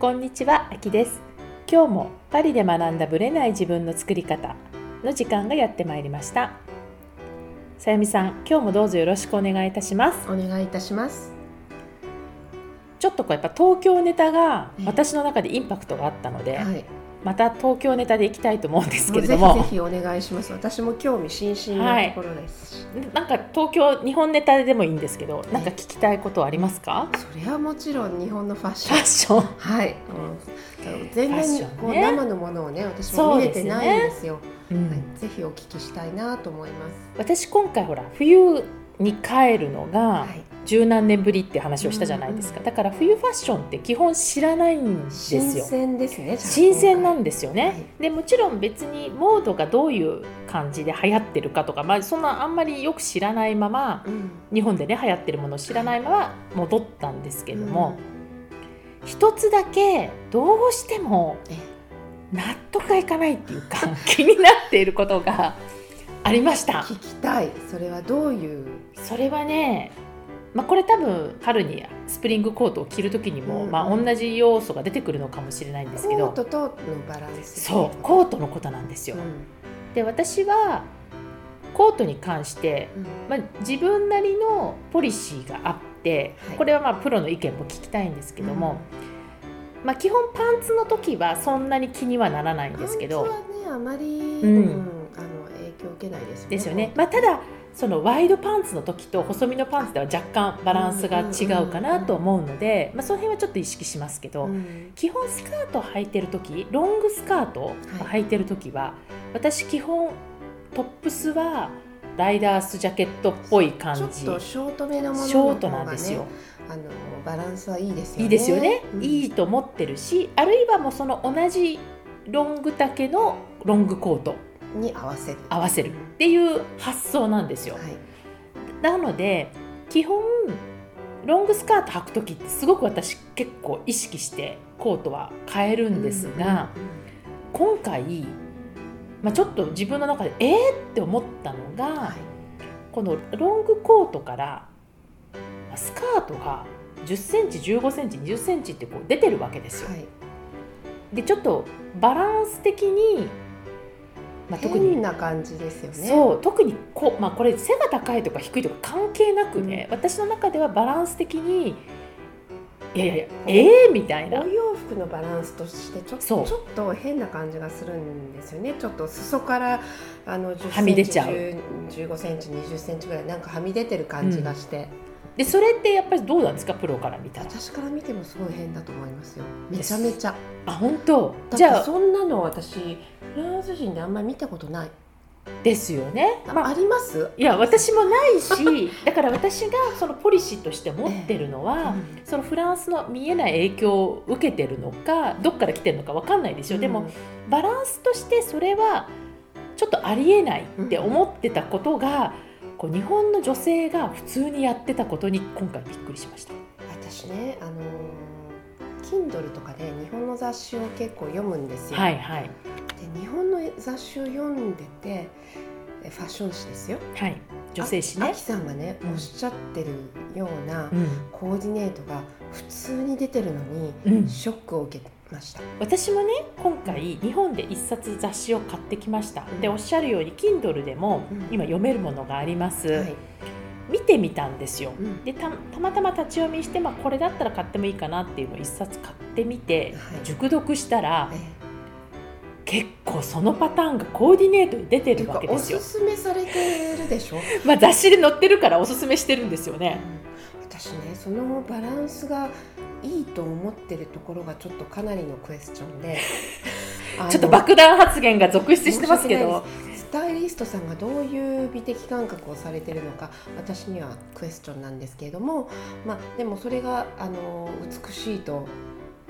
こんにちは、あきです。今日もパリで学んだブレない自分の作り方の時間がやってまいりました。さゆみさん、今日もどうぞよろしくお願いいたします。お願いいたします。ちょっとこうやっぱ東京ネタがええ私の中でインパクトがあったので、はい。また東京ネタでいきたいと思うんですけれぜども、ひぜひお願いします。私も興味津々なところですし。なんか東京日本ネタでもいいんですけど、なんか聞きたいことはありますか？それはもちろん日本のファッシファョン。ッション。はい。うん全然ねこう生のものをね、私も見れてないんですよ。うんはい。ぜひお聞きしたいなと思います。私今回ほら冬に帰るのがはい。十何年ぶりって話をしたじゃないですか、だから冬ファッションって基本知らないんですよ新鮮ですね。新鮮なん今ですよね、はいでもちろん別にモードがどういう感じで流行ってるかとか、まあ、そんなあんまりよく知らないまま回うん。日本でね流行ってるものを知らないまま戻ったんですけども、一つだけどうしてもえ納得がいかないっていうか 気になっていることがありました聞きたい。それはどういう？それはね、まあ、これ多分春にスプリングコートを着る時にも、うんまあ、同じ要素が出てくるのかもしれないんですけどコートとのバランス。そうコートのことなんですよう。ん。で私はコートに関して、うんまあ、自分なりのポリシーがあって、はいこれはまあプロの意見も聞きたいんですけども、まあ、基本パンツの時はそんなに気にはならないんですけどパンツはねあまり、んうんあの影響を受けないですよね。ですよね、まあ、ただそのワイドパンツの時と細身のパンツでは若干バランスが違うかなと思うので、まあ、その辺はちょっと意識しますけど、うん。基本スカートを履いてる時ロングスカートを履いてる時は、私基本トップスはライダースジャケットっぽい感じ。ちょっとショートめのもののショート方がねなんですよ。あのバランスはいいですよね。いいですよね、うん。いいと思ってるしあるいはもうその同じロング丈のロングコートに合わせる。合わせるっていう発想なんですよ。はい。なので基本ロングスカート履く時ってすごく私結構意識してコートは変えるんですが、今回、まあ、ちょっと自分の中でえーって思ったのが、うんうんはいこのロングコートからまあスカートが10センチ15センチ20センチってこう出てるわけですよ。はい。でちょっとバランス的に、まあ、特に変な感じですよね。そう特にこ,、まあ、これ背が高いとか低いとか関係なくね、私の中ではバランス的にいやいやいやええみたいな。お洋服のバランスとしてちょちょっと変な感じがするんですよね。ちょっと裾からあの10はみ出ちゃう。センチ10 15センチ20センチぐらいなんかはみ出てる感じがして、でそれってやっぱりどうなんですか？プロから見たら。私から見てもすごい変だと思いますよ。めちゃめちゃ。あ本当？じゃあ。そんなの私フランス人であんまり見たことない。ですよね、あ,、まあ、ります？いや私もないし だから私がそのポリシーとして持ってるのは、うん。そのフランスの見えない影響を受けてるのかどっから来てるのかわかんないですよ、でもバランスとしてそれはちょっとありえないって思ってたことが、こう日本の女性が普通にやってたことに今回びっくりしました。私ねあのー Kindle とかで日本の雑誌を結構読むんですよ。はいはいで日本の雑誌を読んでてえファッション誌ですよ。はい女性誌ねあき。さんがね、うんおっしゃってるようなうんコーディネートが普通に出てるのに、うんショックを受けました。私もね今回日本で一冊雑誌を買ってきました、うん。でおっしゃるように Kindle でもうん。今読めるものがあります、はい。見てみたんですよ。うん。でたたまたま立ち読みして、まあ、これだったら買ってもいいかなっていうのを一冊買ってみてはい。熟読したらえ結構そのパターンがコーディネートに出てるわけですよ。す、すめされてるでしょ？まあ、雑誌で載ってるからおすすめしてるんですよね私ねそのバランスがいいと思ってるところがちょっとかなりのクエスチョンで ちょっと爆弾発言が続出してますけど。スタイリストさんがどういう美的感覚をされてるのか私にはクエスチョンなんですけれども、まあ、でもそれがあの美しいと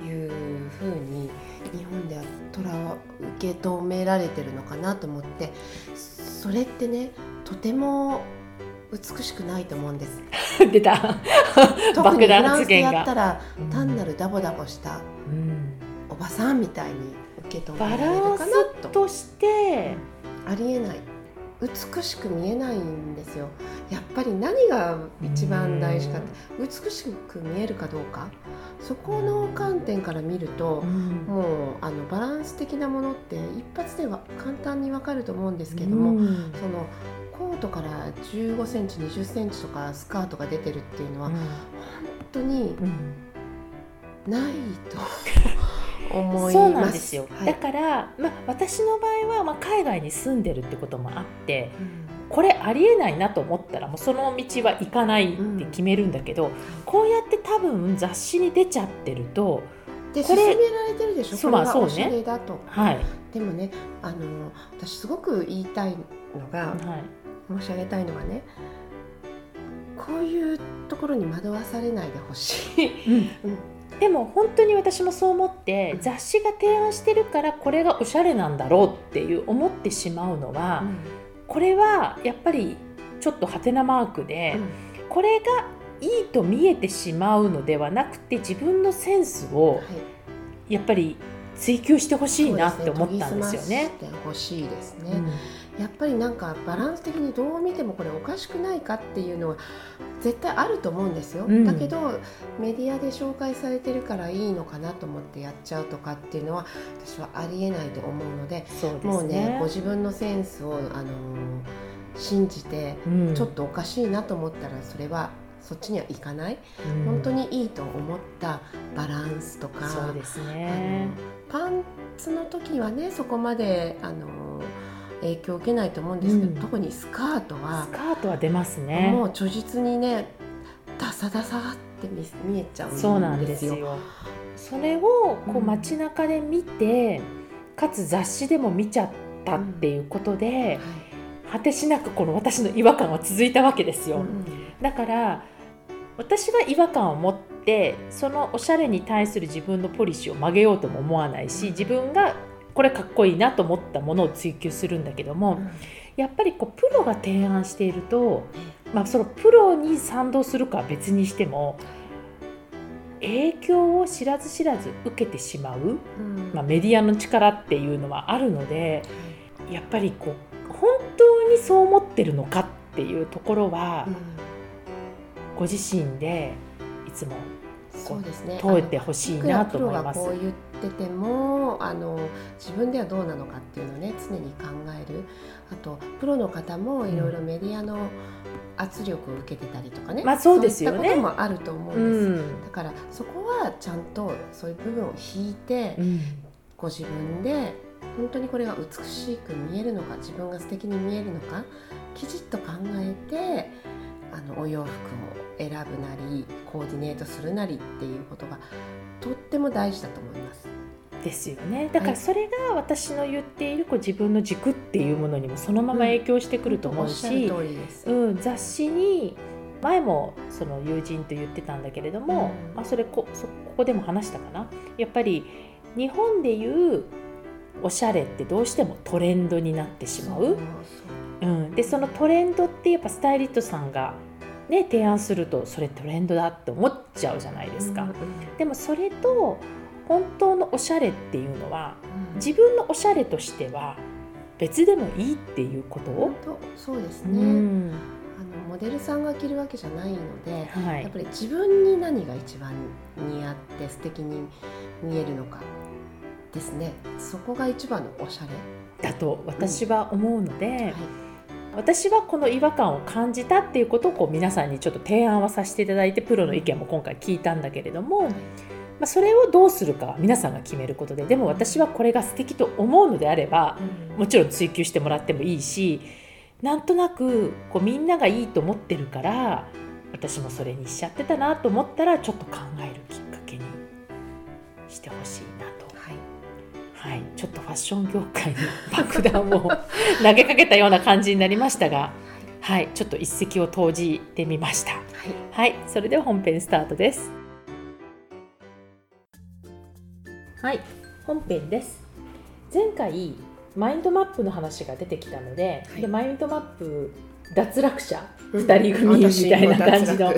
いうふうに日本ではとら受け止められてるのかなと思ってそれってねとても美しくないと思うんです。出た。特にフランスでやったら単なるダボダボしたうん。おばさんみたいに受け止めバられるランかなと。スとして。ありえない。美しく見えないんですよ。やっぱり何が一番大事かって美しく見えるかどうか。そこの観点から見ると、もうあのバランス的なものって一発では簡単にわかると思うんですけども、そのコートから15センチ20センチとかスカートが出てるっていうのは、本当にないと。思いそうなんですよ、はい、だから、まあ、私の場合は、まあ、海外に住んでるってこともあって、うん、これありえないなと思ったらもうその道は行かないって決めるんだけど、うん、こうやって多分雑誌に出ちゃってるとでこれ勧められてるでしょ？そうこれがおしゃれだと、はい、でもねあの私すごく言いたいのが、はい、申し上げたいのはねこういうところに惑わされないでほしい、うん。でも本当に私もそう思って雑誌が提案してるからこれがおしゃれなんだろうっていう思ってしまうのは、これはやっぱりちょっとハテナマークで、これがいいと見えてしまうのではなくて自分のセンスをやっぱり追求してほしいなって思ったんですよね。欲しいですね、うん。やっぱりなんかバランス的にどう見てもこれおかしくないかっていうのは絶対あると思うんですよ、うん、だけどメディアで紹介されてるからいいのかなと思ってやっちゃうとかっていうのは私はありえないと思うので、ね、もうねご自分のセンスを、あのー、信じて、ちょっとおかしいなと思ったらそれはそっちにはいかない、うん、本当にいいと思ったバランスとかそうですねパンツの時はねそこまであの影響を受けないと思うんですけど、うん、特にスカートはスカートは出ますね。もう著実にねダサダサって見えちゃうんですよ。そうなんですよ。それをこう街中で見て、うん、かつ雑誌でも見ちゃったっていうことで、うん。はい、果てしなくこの私の違和感は続いたわけですよ、だから私が違和感を持ってそのおしゃれに対する自分のポリシーを曲げようとも思わないし自分がこれかっこいいなと思ったものを追求するんだけども、うん、やっぱりこうプロが提案していると、まあ、そのプロに賛同するかは別にしても影響を知らず知らず受けてしまう、うん、まあ、メディアの力っていうのはあるのでやっぱりこう本当にそう思ってるのかっていうところは、うん、ご自身でいつもそうですね。通ってほしいなと思います。こう言っててもあの自分ではどうなのかっていうのをね常に考える。あとプロの方もいろいろメディアの圧力を受けてたりとかね、まあそうですよね。そういったこともあると思うんです、うん、だからそこはちゃんとそういう部分を引いて、うん、ご自分で本当にこれが美しく見えるのか自分が素敵に見えるのかきちっと考えてあのお洋服を選ぶなりコーディネートするなりっていうことがとっても大事だと思います。ですよね。だからそれが私の言っているこう自分の軸っていうものにもそのまま影響してくると思うし、うん、うん、雑誌に前もその友人と言ってたんだけれども、うん、まあ、それこそここでも話したかな。やっぱり日本でいうおしゃれってどうしてもトレンドになってしまう。うん、でそのトレンドってやっぱスタイリストさんが、ね、提案するとそれトレンドだって思っちゃうじゃないですか。うんうん、でもそれと本当のおしゃれっていうのは、うん、自分のおしゃれとしては別でもいいっていうこと？をそうですね、うん、あのモデルさんが着るわけじゃないので、はい、やっぱり自分に何が一番似合って素敵に見えるのかですね。そこが一番のおしゃれ。だと私は思うので、うん。はい私はこの違和感を感じたっていうことをこう皆さんにちょっと提案はさせていただいてプロの意見も今回聞いたんだけれども、まあ、それをどうするかは皆さんが決めることででも私はこれが素敵と思うのであればもちろん追求してもらってもいいしなんとなくこうみんながいいと思ってるから私もそれにしちゃってたなと思ったらちょっと考えるきっかけにしてほしいなと。はい、ちょっとファッション業界に爆弾を投げかけたような感じになりましたが、はい、ちょっと一石を投じてみました。はい、はい、それでは本編スタートです。はい、本編です。前回マインドマップの話が出てきたので、はい、でマインドマップ脱落者？2人組みたいな感じの、はい、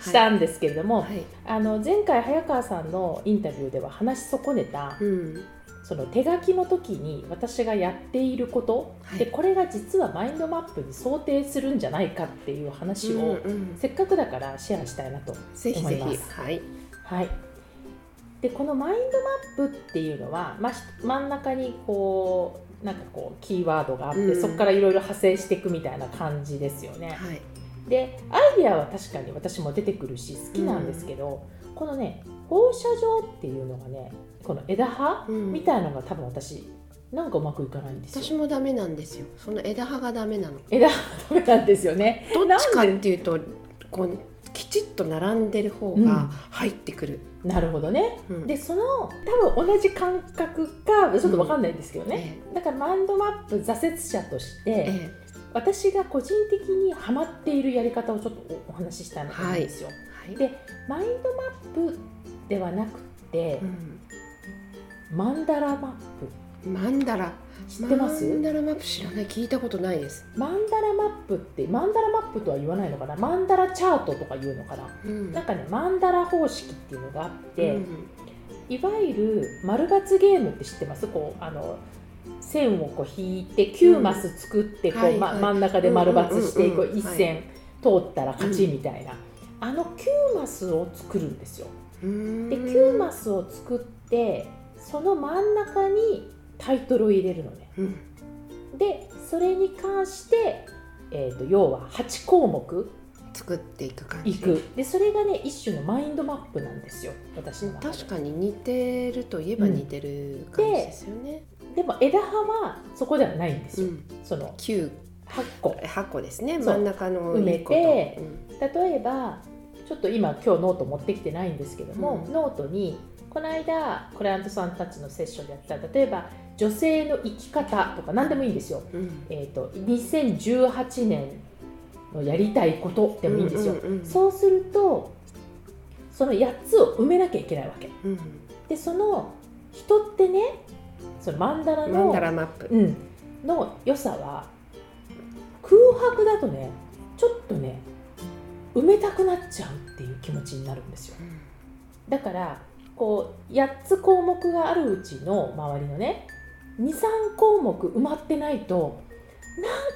したんですけれども、はい、あの前回早川さんのインタビューでは話し損ねた、うんその手書きの時に私がやっていること、はい。でこれが実はマインドマップに想定するんじゃないかっていう話を、うんうんせっかくだからシェアしたいなとぜひぜ思います。ひはい。はい、でこのマインドマップっていうのは、まあ、ひ真ん中にこうなんかこうキーワードがあって、うん。そこからいろいろ派生していくみたいな感じですよね。はい。でアイデアは確かに私も出てくるし好きなんですけど、このね放射状っていうのがねこの枝葉、うん。みたいのが多分私なんかうまくいかないんですよ。私もダメなんですよ。その枝葉がダメなの。枝葉ダメなんですよね。どっちかっていうとこうきちっと並んでる方うん。が入ってくる、なるほどね。うん。でその多分同じ感覚かちょっとわかんないんですけどね。えだからマインドマップ挫折者として、ええ。私が個人的にハマっているやり方をちょっとおお話ししたいなと思うんですよ。えはい。でマインドマップではなくてう、ん。マンダラマッマンダラ。プ知ってます？マンダラマップ知らない。聞いたことないです、マンダラマップってマンダラマップとは言わないのかな？マンダラチャートとか言うのかな？うん。なんかねマンダラ方式っていうのがあって、うん。いわゆる丸×ゲームって知ってます？こうあの線をこう引いて9マス作ってこう、まはいはい。真ん中で丸×してこうんうん。うんう一線通ったら勝ちみたいな、あの9マスを作るんですよ。うん。で9マスを作ってその真ん中にタイトルを入れるのね。うん。でそれに関して、えー、と要は8項目。作っていく感じ。いく。でそれがね一種のマインドマップなんですよ。私の確かに似てるといえば似てる感じですよね、でも枝葉はそこではないんですよ、うん、その9 8個。8個ですね。真ん中の埋めてうん。例えばちょっと今今日ノート持ってきてないんですけども、うん。ノートにこの間クライアントさんたちのセッションでやった例えば女性の生き方とか何でもいいんですよ、うん。えー、と2018年のやりたいことでもいいんですよ、うんうんうんそうするとその8つを埋めなきゃいけないわけ。うん。でその人ってねそのマンダラのマンダラマップ、うん、の良さは空白だとねちょっとね埋めたくなっちゃうっていう気持ちになるんですよ。だからこう8つ項目があるうちの周りのね23項目埋まってないと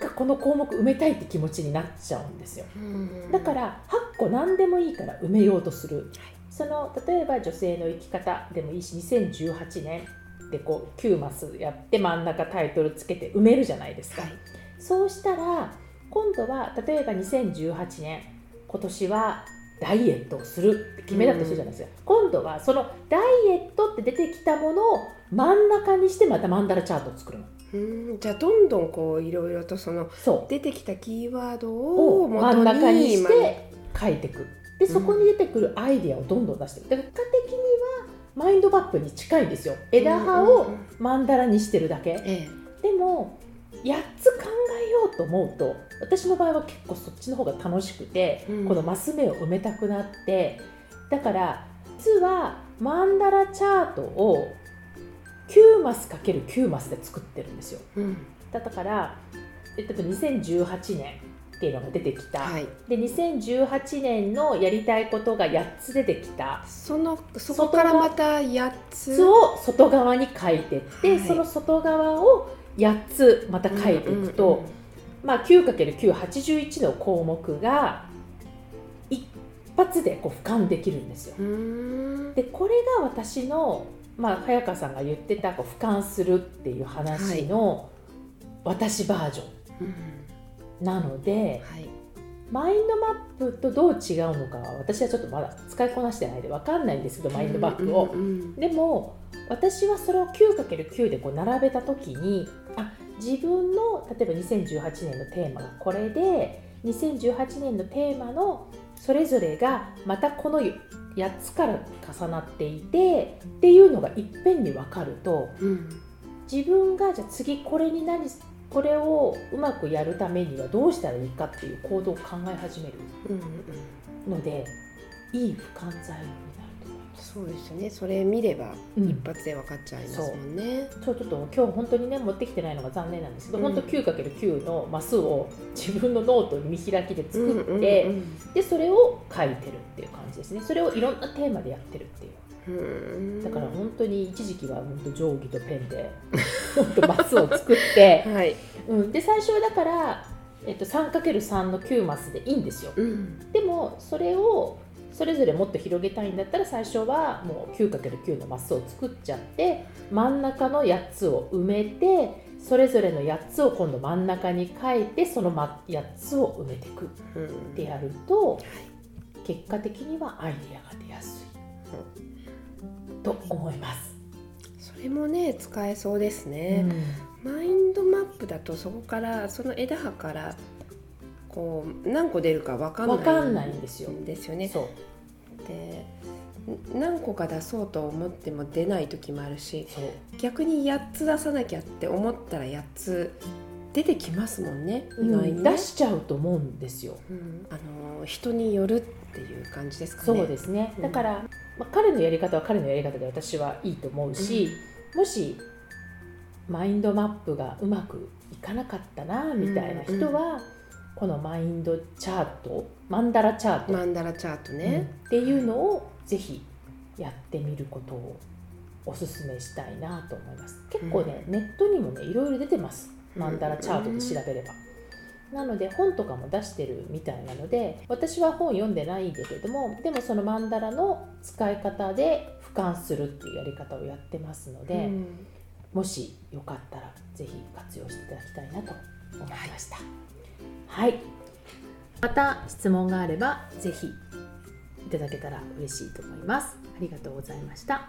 なんかこの項目埋めたいって気持ちになっちゃうんですよ。うん。だから8個何でもいいから埋めようとする、その例えば女性の生き方でもいいし2018年でこう9マスやって真ん中タイトルつけて埋めるじゃないですか、はい。そうしたら今度は例えば2018年今年はダイエットをするって決めたとするじゃないですか、今度はそのダイエットって出てきたものを真ん中にしてまたマンダラチャートを作るの。うんじゃあどんどんこういろいろとその出てきたキーワードを真ん中にしまて書いていく。でそこに出てくるアイデアをどんどん出していく。だから結果的にはマインドマップに近いんですよ。枝葉をうんうんうんマンダラにしてるだけ。え。でも8つ考えようと思うと私の場合は結構そっちの方が楽しくて、うん。このマス目を埋めたくなってだから実はマンダラチャートを9マス ×9 マスで作ってるんですよ。えうん。だからえっと2018年っていうのが出てきた、はい。で2018年のやりたいことが8つ出てきた。そのそこからまた8つ。つを外側に書いてって、はい。その外側を8つまた書いていくと、うんうんうんまあ、9×981 の項目が一発でこう俯瞰できるんですよ。でこれが私の、まあ、早川さんが言ってたこう俯瞰するっていう話の私バージョうんンなので、はいマインドマップとどう違うのかは私はちょっとまだ使いこなしてないで分かんないんですけどマインドマップを。うんうんでも私はそれを 9×9 でこう並べた時にあ自分の例えば2018年のテーマがこれで2018年のテーマのそれぞれがまたこの8つから重なっていてっていうのがいっぺんに分かるとうんうん自分がじゃあ次これに何これをうまくやるためにはどうしたらいいかっていう行動を考え始めるうんうんのでいい俯瞰材料になると思います。そうですよね。それ見ればうん。一発で分かっちゃいますもんね、そう。ちょっと今日本当にね持ってきてないのが残念なんですけど、うん。本当 9×9 のマスを自分のノートに見開きで作って、うんうんうんでそれを書いてるっていう感じですね。それをいろんなテーマでやってるっていう。うん。だから本当に一時期は本当定規とペンで本当マスを作って、はい、うん、で最初はだから、えっと、3×3 の9マスでいいんですよ。うん。でもそれをそれぞれもっと広げたいんだったら最初はもう 9×9 のマスを作っちゃって真ん中の8つを埋めてそれぞれの8つを今度真ん中に書いてそのま8つを埋めていくっうんてやると結果的にはアイデアが出やすい。と思います。それもね使えそうですうね、んマインドマップだとそこからその枝葉からこう何個出るか分かんないわかんないんですよんですよね。そう。でん何個か出そうと思っても出ない時もあるし逆に8つ出さなきゃって思ったら8つ出てきますもんね。意外にね、出しちゃうと思うんですよ。うん。あの人によるっていう感じですかね。そうですね、うん。だから、まあ、彼のやり方は彼のやり方で私はいいと思うし、もしマインドマップがうまくいかなかったなみたいな人は、このマインドチャートマンダラチャート、マンダラチャートうん。ね。っていうのをぜひやってみることをおすすめしたいなと思います。結構ね、ネットにもねいろいろ出てますマンダラチャートで調べれば。なので本とかも出してるみたいなので私は本読んでないんだけれどもでもそのマンダラの使い方で俯瞰するっていうやり方をやってますので、うんもしよかったらぜひ活用していただきたいなと思いました。はい、また質問があればぜひいただけたら嬉しいと思います。ありがとうございました。